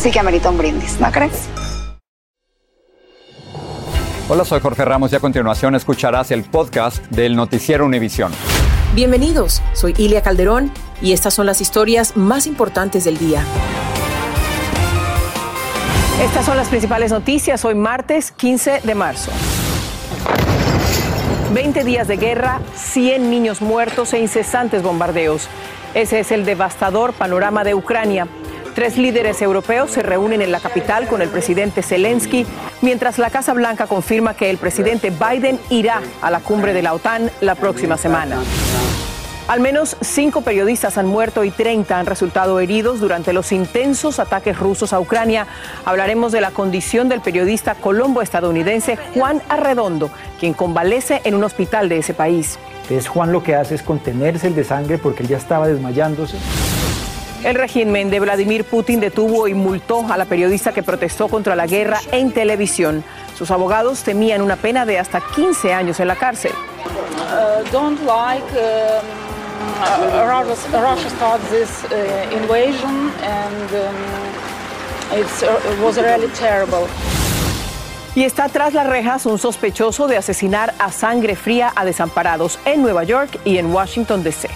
sí que amerita un brindis, ¿no crees? Hola, soy Jorge Ramos y a continuación escucharás el podcast del Noticiero Univisión. Bienvenidos, soy Ilia Calderón y estas son las historias más importantes del día. Estas son las principales noticias hoy martes 15 de marzo. 20 días de guerra, 100 niños muertos e incesantes bombardeos. Ese es el devastador panorama de Ucrania. Tres líderes europeos se reúnen en la capital con el presidente Zelensky, mientras la Casa Blanca confirma que el presidente Biden irá a la cumbre de la OTAN la próxima semana. Al menos cinco periodistas han muerto y 30 han resultado heridos durante los intensos ataques rusos a Ucrania. Hablaremos de la condición del periodista colombo-estadounidense Juan Arredondo, quien convalece en un hospital de ese país. Entonces Juan lo que hace es contenerse el de sangre porque él ya estaba desmayándose. El régimen de Vladimir Putin detuvo y multó a la periodista que protestó contra la guerra en televisión. Sus abogados temían una pena de hasta 15 años en la cárcel. uh, don't like uh, Russia, this uh, invasion and um, it's, it was really terrible. Y está tras las rejas un sospechoso de asesinar a sangre fría a desamparados en Nueva York y en Washington, D.C.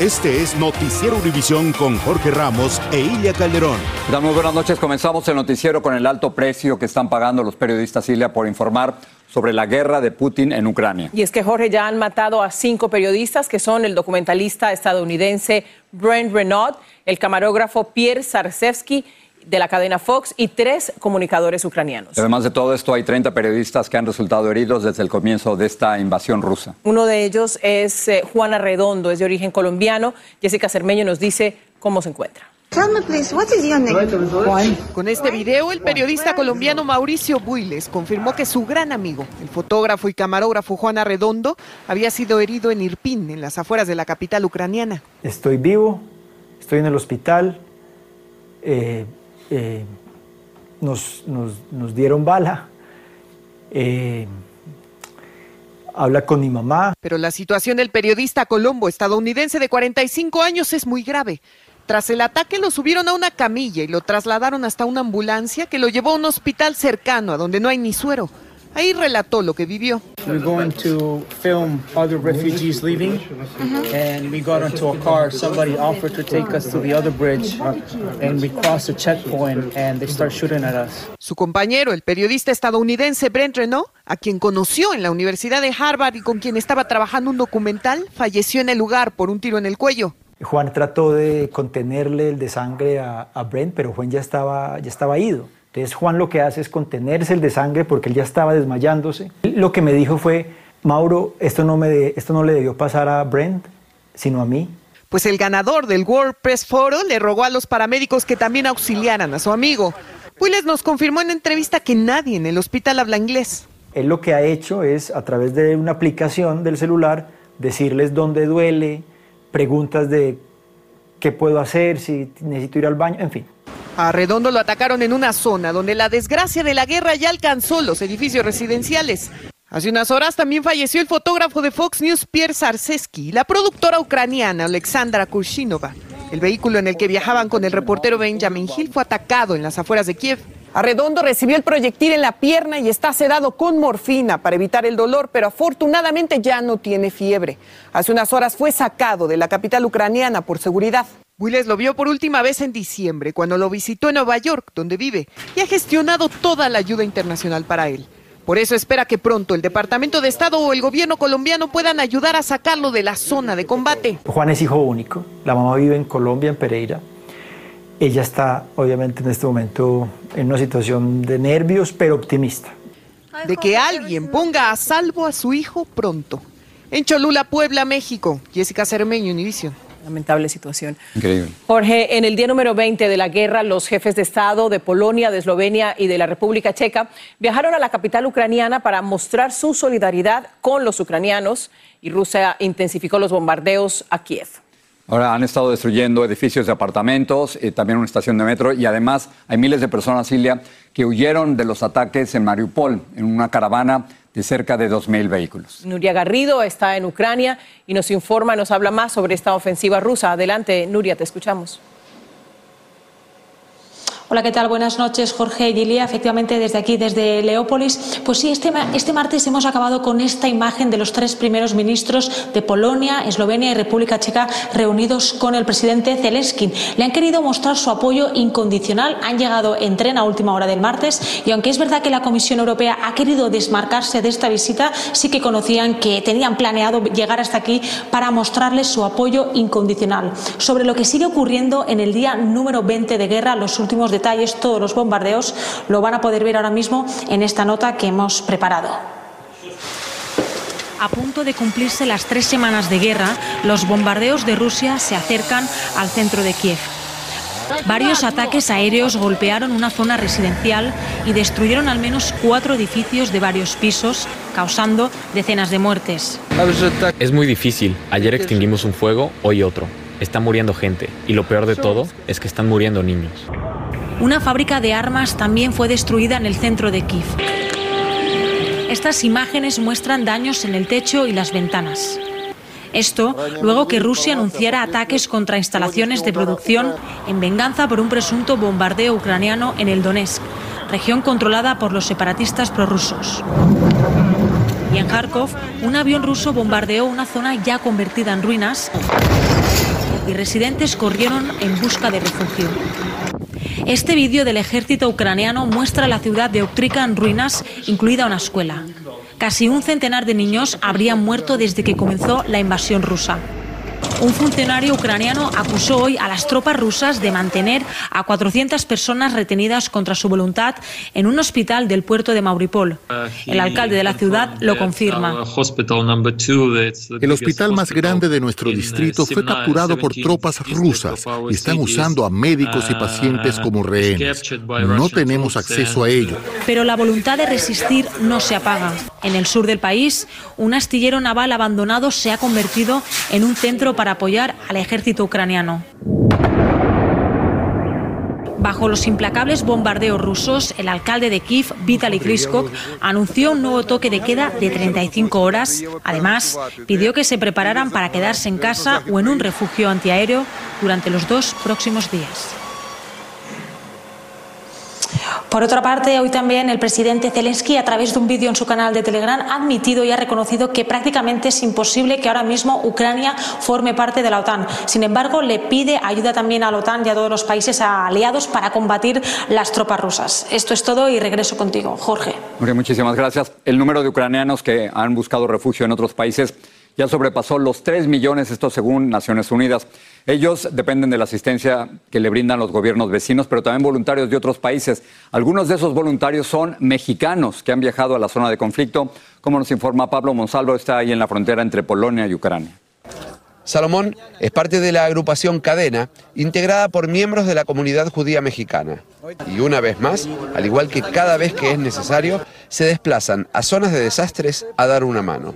Este es Noticiero Univisión con Jorge Ramos e Ilia Calderón. Muy buenas noches. Comenzamos el noticiero con el alto precio que están pagando los periodistas Ilia por informar sobre la guerra de Putin en Ucrania. Y es que Jorge ya han matado a cinco periodistas que son el documentalista estadounidense Brent Renaud, el camarógrafo Pierre Zarsevsky de la cadena Fox y tres comunicadores ucranianos. Además de todo esto, hay 30 periodistas que han resultado heridos desde el comienzo de esta invasión rusa. Uno de ellos es eh, Juana Redondo, es de origen colombiano. Jessica Cermeño nos dice cómo se encuentra. Con este video, el periodista colombiano Mauricio Builes confirmó que su gran amigo, el fotógrafo y camarógrafo Juan Arredondo, había sido herido en Irpin, en las afueras de la capital ucraniana. Estoy vivo, estoy en el hospital, eh, eh, nos, nos- nos dieron bala, eh, habla con mi mamá, Pero la situación del periodista colombo estadounidense de 45 años es muy grave. Tras el ataque lo subieron a una camilla y lo trasladaron hasta una ambulancia que lo llevó a un hospital cercano a donde no hay ni suero. Ahí relató lo que vivió. We're going to film other refugees leaving, and we got into a car. Somebody offered to take us to the other bridge, and we crossed a checkpoint, and they start shooting at us. Su compañero, el periodista estadounidense Brent Renaud, a quien conoció en la Universidad de Harvard y con quien estaba trabajando un documental, falleció en el lugar por un tiro en el cuello. Juan trató de contenerle el de sangre a, a Brent, pero Juan ya estaba, ya estaba ido. Entonces Juan lo que hace es contenerse el de sangre porque él ya estaba desmayándose. Lo que me dijo fue, Mauro, esto no, me de- esto no le debió pasar a Brent, sino a mí. Pues el ganador del World Press Forum le rogó a los paramédicos que también auxiliaran a su amigo. Willes nos confirmó en entrevista que nadie en el hospital habla inglés. Él lo que ha hecho es, a través de una aplicación del celular, decirles dónde duele, preguntas de qué puedo hacer, si necesito ir al baño, en fin. A Redondo lo atacaron en una zona donde la desgracia de la guerra ya alcanzó los edificios residenciales. Hace unas horas también falleció el fotógrafo de Fox News Pierre Zarsevsky y la productora ucraniana Alexandra Kurshinova. El vehículo en el que viajaban con el reportero Benjamin Hill fue atacado en las afueras de Kiev. Arredondo recibió el proyectil en la pierna y está sedado con morfina para evitar el dolor, pero afortunadamente ya no tiene fiebre. Hace unas horas fue sacado de la capital ucraniana por seguridad. Willis lo vio por última vez en diciembre, cuando lo visitó en Nueva York, donde vive, y ha gestionado toda la ayuda internacional para él. Por eso espera que pronto el Departamento de Estado o el gobierno colombiano puedan ayudar a sacarlo de la zona de combate. Juan es hijo único, la mamá vive en Colombia, en Pereira. Ella está obviamente en este momento en una situación de nervios, pero optimista. De que alguien ponga a salvo a su hijo pronto. En Cholula, Puebla, México. Jessica Cermeño, Univision. Lamentable situación. Increíble. Jorge, en el día número 20 de la guerra, los jefes de Estado de Polonia, de Eslovenia y de la República Checa viajaron a la capital ucraniana para mostrar su solidaridad con los ucranianos y Rusia intensificó los bombardeos a Kiev. Ahora han estado destruyendo edificios de apartamentos, y también una estación de metro y además hay miles de personas, Silvia, que huyeron de los ataques en Mariupol en una caravana de cerca de 2.000 vehículos. Nuria Garrido está en Ucrania y nos informa, nos habla más sobre esta ofensiva rusa. Adelante, Nuria, te escuchamos. Hola, ¿qué tal? Buenas noches, Jorge Gilia. Efectivamente, desde aquí, desde Leópolis. Pues sí, este, este martes hemos acabado con esta imagen de los tres primeros ministros de Polonia, Eslovenia y República Checa reunidos con el presidente Zelensky. Le han querido mostrar su apoyo incondicional. Han llegado en tren a última hora del martes y aunque es verdad que la Comisión Europea ha querido desmarcarse de esta visita, sí que conocían que tenían planeado llegar hasta aquí para mostrarles su apoyo incondicional. Sobre lo que sigue ocurriendo en el día número 20 de guerra, los últimos de detalles, todos los bombardeos, lo van a poder ver ahora mismo en esta nota que hemos preparado. A punto de cumplirse las tres semanas de guerra, los bombardeos de Rusia se acercan al centro de Kiev. Varios ataques aéreos golpearon una zona residencial y destruyeron al menos cuatro edificios de varios pisos, causando decenas de muertes. Es muy difícil. Ayer extinguimos un fuego, hoy otro. Está muriendo gente y lo peor de todo es que están muriendo niños. Una fábrica de armas también fue destruida en el centro de Kiev. Estas imágenes muestran daños en el techo y las ventanas. Esto luego que Rusia anunciara ataques contra instalaciones de producción en venganza por un presunto bombardeo ucraniano en el Donetsk, región controlada por los separatistas prorrusos. Y en Kharkov, un avión ruso bombardeó una zona ya convertida en ruinas y residentes corrieron en busca de refugio. Este vídeo del ejército ucraniano muestra la ciudad de Octrica en ruinas, incluida una escuela. Casi un centenar de niños habrían muerto desde que comenzó la invasión rusa. Un funcionario ucraniano acusó hoy a las tropas rusas de mantener a 400 personas retenidas contra su voluntad en un hospital del puerto de Mauripol. El alcalde de la ciudad lo confirma. El hospital más grande de nuestro distrito fue capturado por tropas rusas y están usando a médicos y pacientes como rehenes. No tenemos acceso a ello. Pero la voluntad de resistir no se apaga. En el sur del país, un astillero naval abandonado se ha convertido en un centro para apoyar al ejército ucraniano. Bajo los implacables bombardeos rusos, el alcalde de Kiev, Vitaly Klitschko, anunció un nuevo toque de queda de 35 horas. Además, pidió que se prepararan para quedarse en casa o en un refugio antiaéreo durante los dos próximos días. Por otra parte, hoy también el presidente Zelensky, a través de un vídeo en su canal de Telegram, ha admitido y ha reconocido que prácticamente es imposible que ahora mismo Ucrania forme parte de la OTAN. Sin embargo, le pide ayuda también a la OTAN y a todos los países aliados para combatir las tropas rusas. Esto es todo y regreso contigo, Jorge. muchísimas gracias. El número de ucranianos que han buscado refugio en otros países ya sobrepasó los 3 millones, esto según Naciones Unidas. Ellos dependen de la asistencia que le brindan los gobiernos vecinos, pero también voluntarios de otros países. Algunos de esos voluntarios son mexicanos que han viajado a la zona de conflicto. Como nos informa Pablo Monsalvo, está ahí en la frontera entre Polonia y Ucrania. Salomón es parte de la agrupación Cadena, integrada por miembros de la comunidad judía mexicana. Y una vez más, al igual que cada vez que es necesario, se desplazan a zonas de desastres a dar una mano.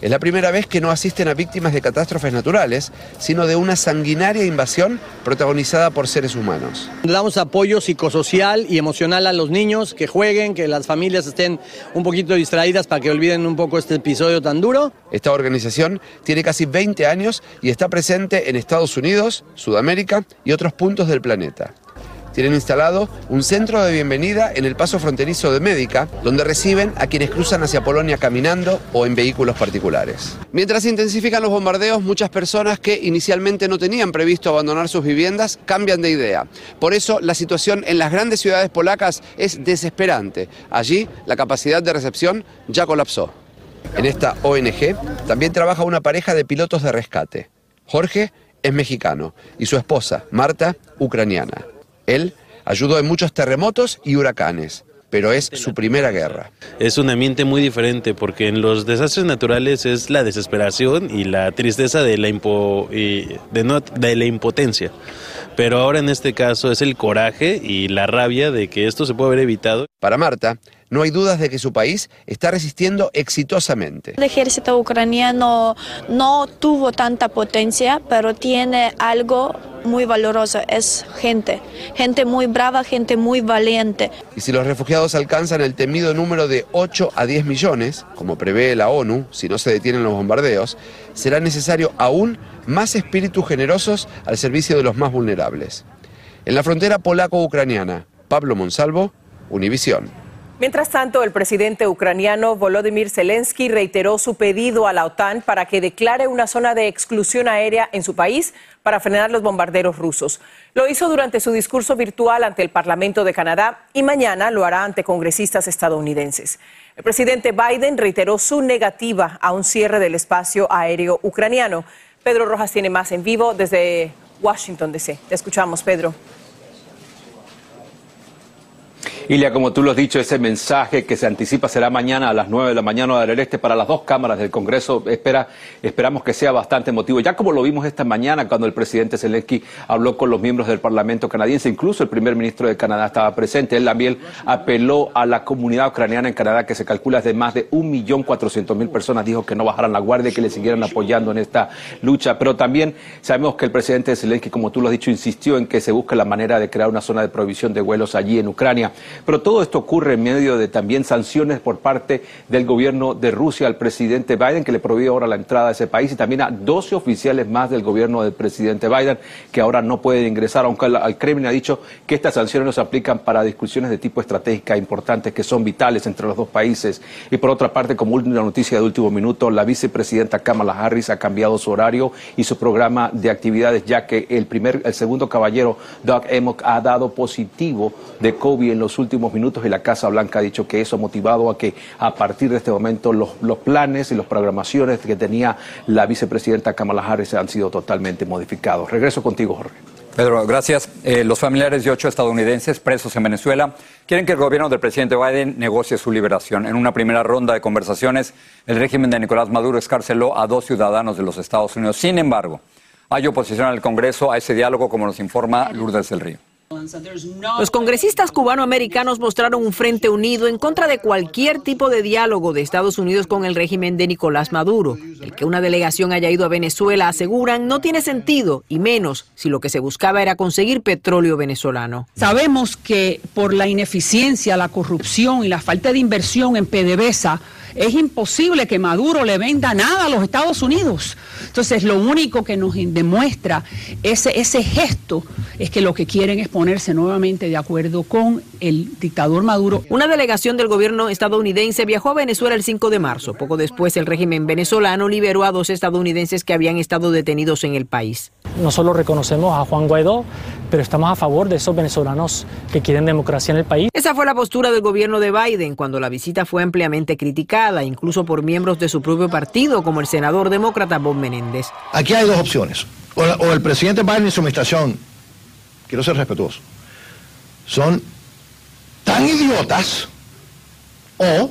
Es la primera vez que no asisten a víctimas de catástrofes naturales, sino de una sanguinaria invasión protagonizada por seres humanos. Damos apoyo psicosocial y emocional a los niños, que jueguen, que las familias estén un poquito distraídas para que olviden un poco este episodio tan duro. Esta organización tiene casi 20 años y está presente en Estados Unidos, Sudamérica y otros puntos del planeta Tienen instalado un centro de bienvenida en el paso fronterizo de Médica, donde reciben a quienes cruzan hacia Polonia caminando o en vehículos particulares. Mientras se intensifican los bombardeos, muchas personas que inicialmente no tenían previsto abandonar sus viviendas cambian de idea. Por eso la situación en las grandes ciudades polacas es desesperante. Allí la capacidad de recepción ya colapsó. En esta ONG también trabaja una pareja de pilotos de rescate. Jorge es mexicano y su esposa, Marta, ucraniana. Él ayudó en muchos terremotos y huracanes, pero es su primera guerra. Es un ambiente muy diferente porque en los desastres naturales es la desesperación y la tristeza de la, de la impotencia. Pero ahora en este caso es el coraje y la rabia de que esto se puede haber evitado. Para Marta, no hay dudas de que su país está resistiendo exitosamente. El ejército ucraniano no tuvo tanta potencia, pero tiene algo muy valoroso, es gente, gente muy brava, gente muy valiente. Y si los refugiados alcanzan el temido número de 8 a 10 millones, como prevé la ONU, si no se detienen los bombardeos, será necesario aún más espíritus generosos al servicio de los más vulnerables. En la frontera polaco-ucraniana, Pablo Monsalvo, Univisión. Mientras tanto, el presidente ucraniano Volodymyr Zelensky reiteró su pedido a la OTAN para que declare una zona de exclusión aérea en su país para frenar los bombarderos rusos. Lo hizo durante su discurso virtual ante el Parlamento de Canadá y mañana lo hará ante congresistas estadounidenses. El presidente Biden reiteró su negativa a un cierre del espacio aéreo ucraniano. Pedro Rojas tiene más en vivo desde Washington, D.C. Te escuchamos, Pedro. Ilia, como tú lo has dicho, ese mensaje que se anticipa será mañana a las 9 de la mañana del este para las dos cámaras del Congreso. Espera, esperamos que sea bastante emotivo. Ya como lo vimos esta mañana cuando el presidente Zelensky habló con los miembros del Parlamento canadiense, incluso el primer ministro de Canadá estaba presente. Él también apeló a la comunidad ucraniana en Canadá, que se calcula de más de 1.400.000 personas. Dijo que no bajaran la guardia y que le siguieran apoyando en esta lucha. Pero también sabemos que el presidente Zelensky, como tú lo has dicho, insistió en que se busque la manera de crear una zona de prohibición de vuelos allí en Ucrania. Pero todo esto ocurre en medio de también sanciones por parte del gobierno de Rusia al presidente Biden, que le prohíbe ahora la entrada a ese país, y también a 12 oficiales más del gobierno del presidente Biden, que ahora no pueden ingresar, aunque el, Kremlin ha dicho que estas sanciones no se aplican para discusiones de tipo estratégica importantes que son vitales entre los dos países. Y por otra parte, como última noticia de último minuto, la vicepresidenta Kamala Harris ha cambiado su horario y su programa de actividades, ya que el primer, el segundo caballero, Doug Emmock, ha dado positivo de COVID en los últimos últimos minutos y la Casa Blanca ha dicho que eso ha motivado a que a partir de este momento los, planes y las programaciones que tenía la vicepresidenta Kamala Harris han sido totalmente modificados. Regreso contigo, Jorge. Pedro, gracias. Eh, los familiares de ocho estadounidenses presos en Venezuela quieren que el gobierno del presidente Biden negocie su liberación. En una primera ronda de conversaciones, el régimen de Nicolás Maduro escarceló a dos ciudadanos de los Estados Unidos. Sin embargo, hay oposición al Congreso a ese diálogo, como nos informa Lourdes del Río. Los congresistas cubanoamericanos mostraron un frente unido en contra de cualquier tipo de diálogo de Estados Unidos con el régimen de Nicolás Maduro. El que una delegación haya ido a Venezuela, aseguran, no tiene sentido, y menos si lo que se buscaba era conseguir petróleo venezolano. Sabemos que por la ineficiencia, la corrupción y la falta de inversión en PDVSA, es imposible que Maduro le venda nada a los Estados Unidos. Entonces, lo único que nos demuestra ese, ese gesto es que lo que quieren es ponerse nuevamente de acuerdo con el dictador Maduro. Una delegación del gobierno estadounidense viajó a Venezuela el 5 de marzo. Poco después, el régimen venezolano liberó a dos estadounidenses que habían estado detenidos en el país. No solo reconocemos a Juan Guaidó, pero estamos a favor de esos venezolanos que quieren democracia en el país. Esa fue la postura del gobierno de Biden cuando la visita fue ampliamente criticada, incluso por miembros de su propio partido, como el senador demócrata Bob Menéndez. Aquí hay dos opciones. O, el presidente Biden y su administración, quiero ser respetuoso, son tan idiotas o,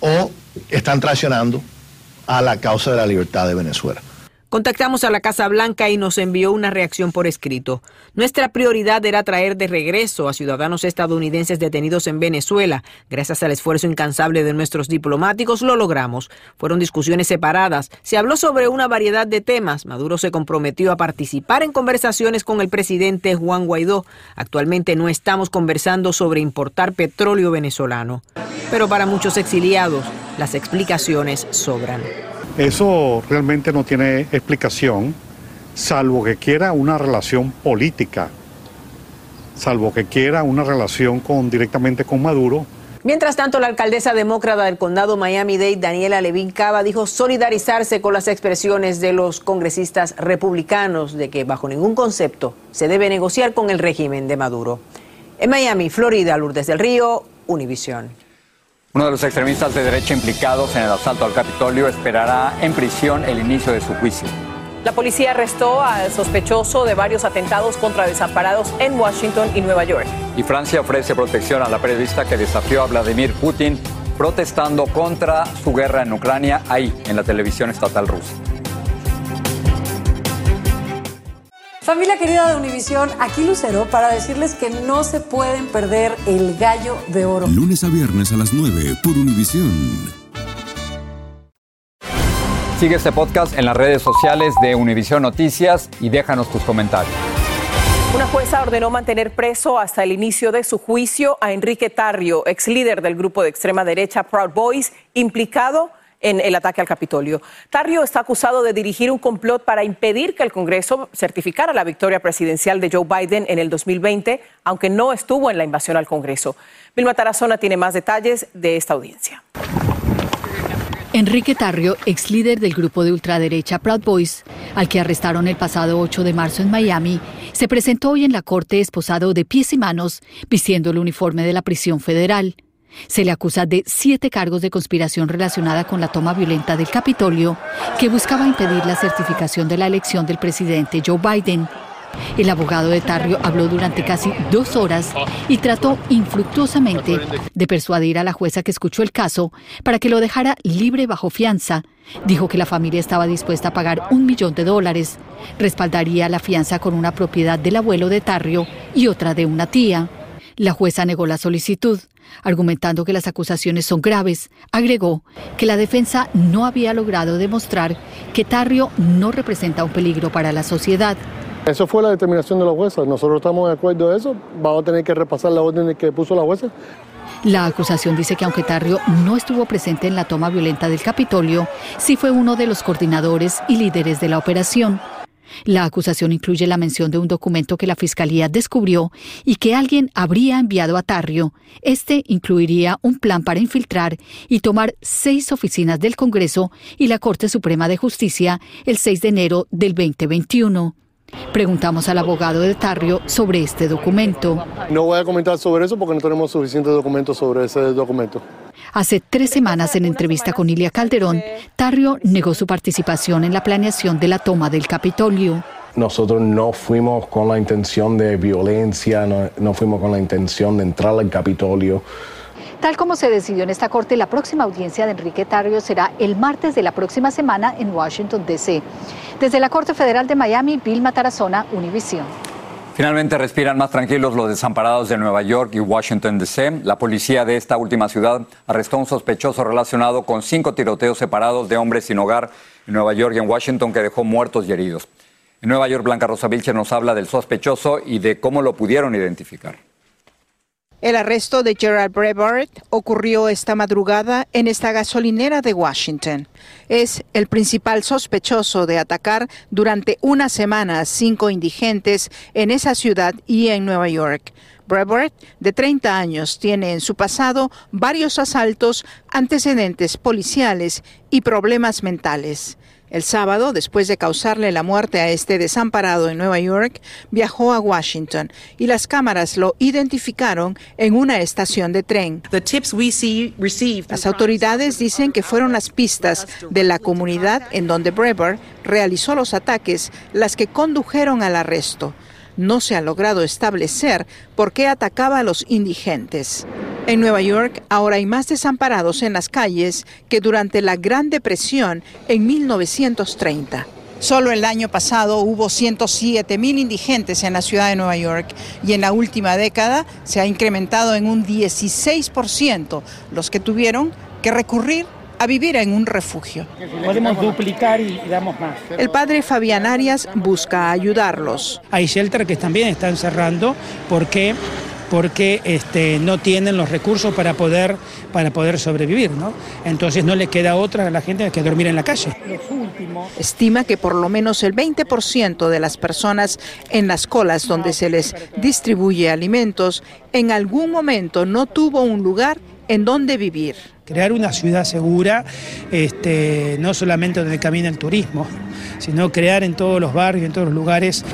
o están traicionando a la causa de la libertad de Venezuela. Contactamos a la Casa Blanca y nos envió una reacción por escrito. Nuestra prioridad era traer de regreso a ciudadanos estadounidenses detenidos en Venezuela. Gracias al esfuerzo incansable de nuestros diplomáticos lo logramos. Fueron discusiones separadas. Se habló sobre una variedad de temas. Maduro se comprometió a participar en conversaciones con el presidente Juan Guaidó. Actualmente no estamos conversando sobre importar petróleo venezolano. Pero para muchos exiliados, las explicaciones sobran. Eso realmente no tiene explicación, salvo que quiera una relación política salvo que quiera una relación con, directamente con Maduro. Mientras tanto, la alcaldesa demócrata del condado Miami-Dade, Daniela Levin Cava, dijo solidarizarse con las expresiones de los congresistas republicanos de que bajo ningún concepto se debe negociar con el régimen de Maduro. En Miami, Florida, Lourdes del Río, Univisión. Uno de los extremistas de derecha implicados en el asalto al Capitolio esperará en prisión el inicio de su juicio. La policía arrestó al sospechoso de varios atentados contra desamparados en Washington y Nueva York. Y Francia ofrece protección a la periodista que desafió a Vladimir Putin protestando contra su guerra en Ucrania ahí, en la televisión estatal rusa. Familia querida de Univisión, aquí Lucero para decirles que no se pueden perder el gallo de oro. Lunes a viernes a las 9 por Univisión. Sigue este podcast en las redes sociales de Univisión Noticias y déjanos tus comentarios. Una jueza ordenó mantener preso hasta el inicio de su juicio a Enrique Tarrio, ex líder del grupo de extrema derecha Proud Boys, implicado en el ataque al Capitolio. Tarrio está acusado de dirigir un complot para impedir que el Congreso certificara la victoria presidencial de Joe Biden en el 2020, aunque no estuvo en la invasión al Congreso. Vilma Tarazona tiene más detalles de esta audiencia. Enrique Tarrio, ex líder del grupo de ultraderecha Proud Boys, al que arrestaron el pasado 8 de marzo en Miami, se presentó hoy en la corte esposado de pies y manos, vistiendo el uniforme de la prisión federal. Se le acusa de siete cargos de conspiración relacionada con la toma violenta del Capitolio, que buscaba impedir la certificación de la elección del presidente Joe Biden. El abogado de Tarrio habló durante casi dos horas y trató infructuosamente de persuadir a la jueza que escuchó el caso para que lo dejara libre bajo fianza. Dijo que la familia estaba dispuesta a pagar un millón de dólares. Respaldaría la fianza con una propiedad del abuelo de Tarrio y otra de una tía. La jueza negó la solicitud, argumentando que las acusaciones son graves. Agregó que la defensa no había logrado demostrar que Tarrio no representa un peligro para la sociedad. Eso fue la determinación de la jueza. Nosotros estamos de acuerdo en eso. Vamos a tener que repasar la orden que puso la jueza. La acusación dice que aunque Tarrio no estuvo presente en la toma violenta del Capitolio, sí fue uno de los coordinadores y líderes de la operación. La acusación incluye la mención de un documento que la Fiscalía descubrió y que alguien habría enviado a Tarrio. Este incluiría un plan para infiltrar y tomar seis oficinas del Congreso y la Corte Suprema de Justicia el 6 de enero del 2021. Preguntamos al abogado de Tarrio sobre este documento. No voy a comentar sobre eso porque no tenemos suficientes documentos sobre ese documento. Hace tres semanas, en entrevista con Ilia Calderón, Tarrio negó su participación en la planeación de la toma del Capitolio. Nosotros no fuimos con la intención de violencia, no, no fuimos con la intención de entrar al Capitolio. Tal como se decidió en esta corte, la próxima audiencia de Enrique Tarrio será el martes de la próxima semana en Washington, D.C. Desde la Corte Federal de Miami, Vilma Tarazona, Univisión. Finalmente respiran más tranquilos los desamparados de Nueva York y Washington, D.C. La policía de esta última ciudad arrestó a un sospechoso relacionado con cinco tiroteos separados de hombres sin hogar en Nueva York y en Washington que dejó muertos y heridos. En Nueva York, Blanca Rosa Vilcher nos habla del sospechoso y de cómo lo pudieron identificar. El arresto de Gerald Brevard ocurrió esta madrugada en esta gasolinera de Washington. Es el principal sospechoso de atacar durante una semana a cinco indigentes en esa ciudad y en Nueva York. Brevard, de 30 años, tiene en su pasado varios asaltos, antecedentes policiales y problemas mentales. El sábado, después de causarle la muerte a este desamparado en Nueva York, viajó a Washington y las cámaras lo identificaron en una estación de tren. Las autoridades dicen que fueron las pistas de la comunidad en donde Brewer realizó los ataques las que condujeron al arresto no se ha logrado establecer por qué atacaba a los indigentes. En Nueva York ahora hay más desamparados en las calles que durante la Gran Depresión en 1930. Solo el año pasado hubo 107 mil indigentes en la ciudad de Nueva York y en la última década se ha incrementado en un 16% los que tuvieron que recurrir a vivir en un refugio. Podemos duplicar y damos más. El padre Fabián Arias busca ayudarlos. Hay shelter que también están cerrando porque porque este, no tienen los recursos para poder, para poder sobrevivir. ¿no? Entonces no le queda otra a la gente que dormir en la calle. Estima que por lo menos el 20% de las personas en las colas donde se les distribuye alimentos en algún momento no tuvo un lugar en donde vivir. Crear una ciudad segura, este, no solamente donde camina el turismo, sino crear en todos los barrios, en todos los lugares.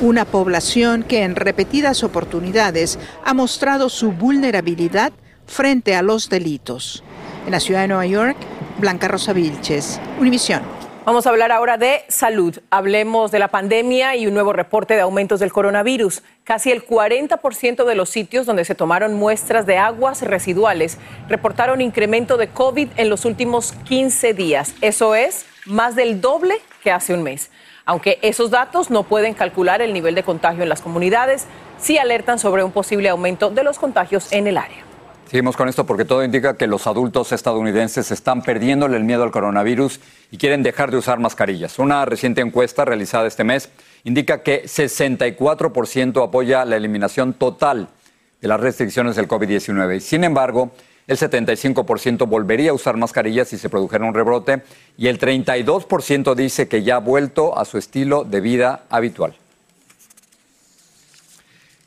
Una población que en repetidas oportunidades ha mostrado su vulnerabilidad frente a los delitos. En la ciudad de Nueva York, Blanca Rosa Vilches, Univisión. Vamos a hablar ahora de salud. Hablemos de la pandemia y un nuevo reporte de aumentos del coronavirus. Casi el 40% de los sitios donde se tomaron muestras de aguas residuales reportaron incremento de COVID en los últimos 15 días. Eso es más del doble que hace un mes. Aunque esos datos no pueden calcular el nivel de contagio en las comunidades, sí alertan sobre un posible aumento de los contagios en el área. Seguimos con esto porque todo indica que los adultos estadounidenses están perdiéndole el miedo al coronavirus y quieren dejar de usar mascarillas. Una reciente encuesta realizada este mes indica que 64% apoya la eliminación total de las restricciones del COVID-19. Sin embargo, el 75% volvería a usar mascarillas si se produjera un rebrote y el 32% dice que ya ha vuelto a su estilo de vida habitual.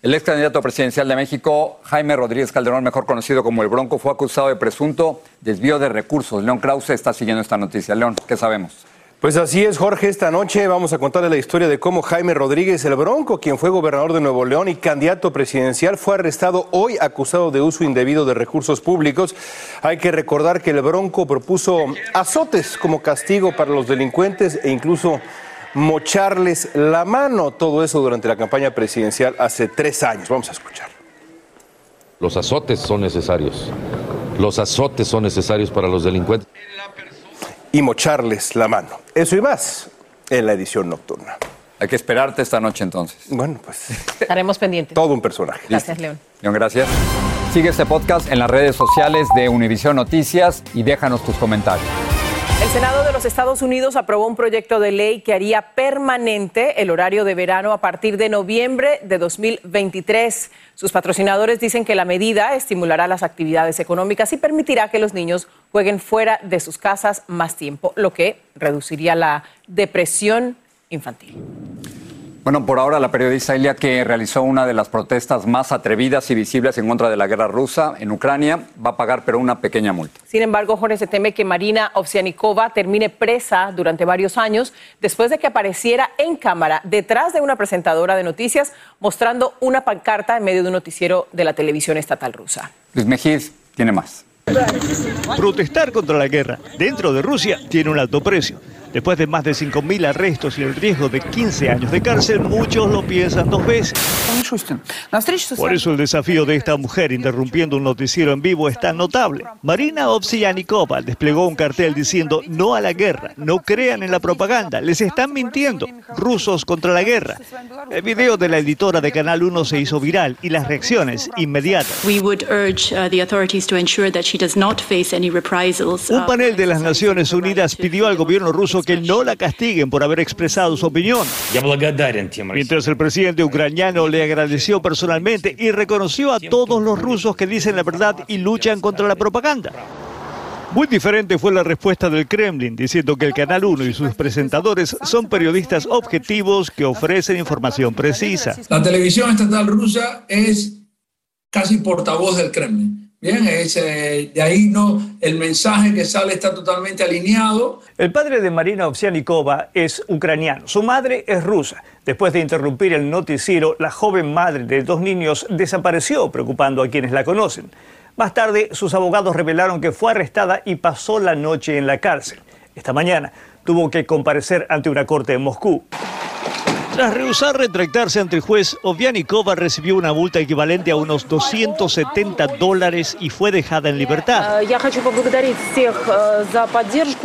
El ex candidato presidencial de México, Jaime Rodríguez Calderón, mejor conocido como el Bronco, fue acusado de presunto desvío de recursos. León Krause está siguiendo esta noticia. León, ¿qué sabemos? Pues así es, Jorge. Esta noche vamos a contarle la historia de cómo Jaime Rodríguez, el Bronco, quien fue gobernador de Nuevo León y candidato presidencial, fue arrestado hoy acusado de uso indebido de recursos públicos. Hay que recordar que el Bronco propuso azotes como castigo para los delincuentes e incluso mocharles la mano. Todo eso durante la campaña presidencial hace tres años. Vamos a escuchar. Los azotes son necesarios. Los azotes son necesarios para los delincuentes. Y mocharles la mano. Eso y más en la edición nocturna. Hay que esperarte esta noche entonces. Bueno, pues. Estaremos pendientes. Todo un personaje. Gracias, León. León, gracias. Sigue este podcast en las redes sociales de Univision Noticias y déjanos tus comentarios. El Senado de los Estados Unidos aprobó un proyecto de ley que haría permanente el horario de verano a partir de noviembre de 2023. Sus patrocinadores dicen que la medida estimulará las actividades económicas y permitirá que los niños jueguen fuera de sus casas más tiempo, lo que reduciría la depresión infantil. Bueno, por ahora la periodista Ilia que realizó una de las protestas más atrevidas y visibles en contra de la guerra rusa en Ucrania va a pagar pero una pequeña multa. Sin embargo, Jorge se teme que Marina Ovsianikova termine presa durante varios años después de que apareciera en cámara detrás de una presentadora de noticias mostrando una pancarta en medio de un noticiero de la televisión estatal rusa. Luis Mejiz tiene más. Protestar contra la guerra dentro de Rusia tiene un alto precio. Después de más de 5.000 arrestos y el riesgo de 15 años de cárcel, muchos lo piensan dos veces. Por eso el desafío de esta mujer interrumpiendo un noticiero en vivo es tan notable. Marina Ovsianikova desplegó un cartel diciendo no a la guerra, no crean en la propaganda, les están mintiendo, rusos contra la guerra. El video de la editora de Canal 1 se hizo viral y las reacciones inmediatas. Un panel de las Naciones Unidas pidió al gobierno ruso que no la castiguen por haber expresado su opinión. Mientras el presidente ucraniano le agradeció personalmente y reconoció a todos los rusos que dicen la verdad y luchan contra la propaganda. Muy diferente fue la respuesta del Kremlin, diciendo que el Canal 1 y sus presentadores son periodistas objetivos que ofrecen información precisa. La televisión estatal rusa es casi portavoz del Kremlin. Bien, es, de ahí no, el mensaje que sale está totalmente alineado. El padre de Marina Ovsianikova es ucraniano, su madre es rusa. Después de interrumpir el noticiero, la joven madre de dos niños desapareció, preocupando a quienes la conocen. Más tarde, sus abogados revelaron que fue arrestada y pasó la noche en la cárcel. Esta mañana tuvo que comparecer ante una corte en Moscú. Tras rehusar retractarse ante el juez, Ovianikova recibió una multa equivalente a unos 270 dólares y fue dejada en libertad. Al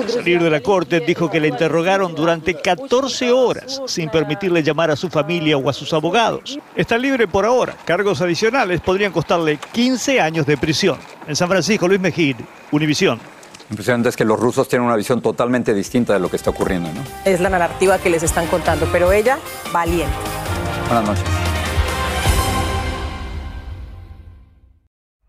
salir de la corte dijo que le interrogaron durante 14 horas sin permitirle llamar a su familia o a sus abogados. Está libre por ahora. Cargos adicionales podrían costarle 15 años de prisión. En San Francisco, Luis Mejid, Univisión. Impresionante es que los rusos tienen una visión totalmente distinta de lo que está ocurriendo, ¿no? Es la narrativa que les están contando, pero ella, valiente. Buenas noches.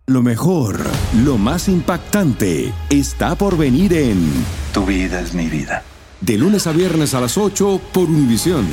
Lo mejor, lo más impactante, está por venir en Tu vida es mi vida. De lunes a viernes a las 8 por Univisión.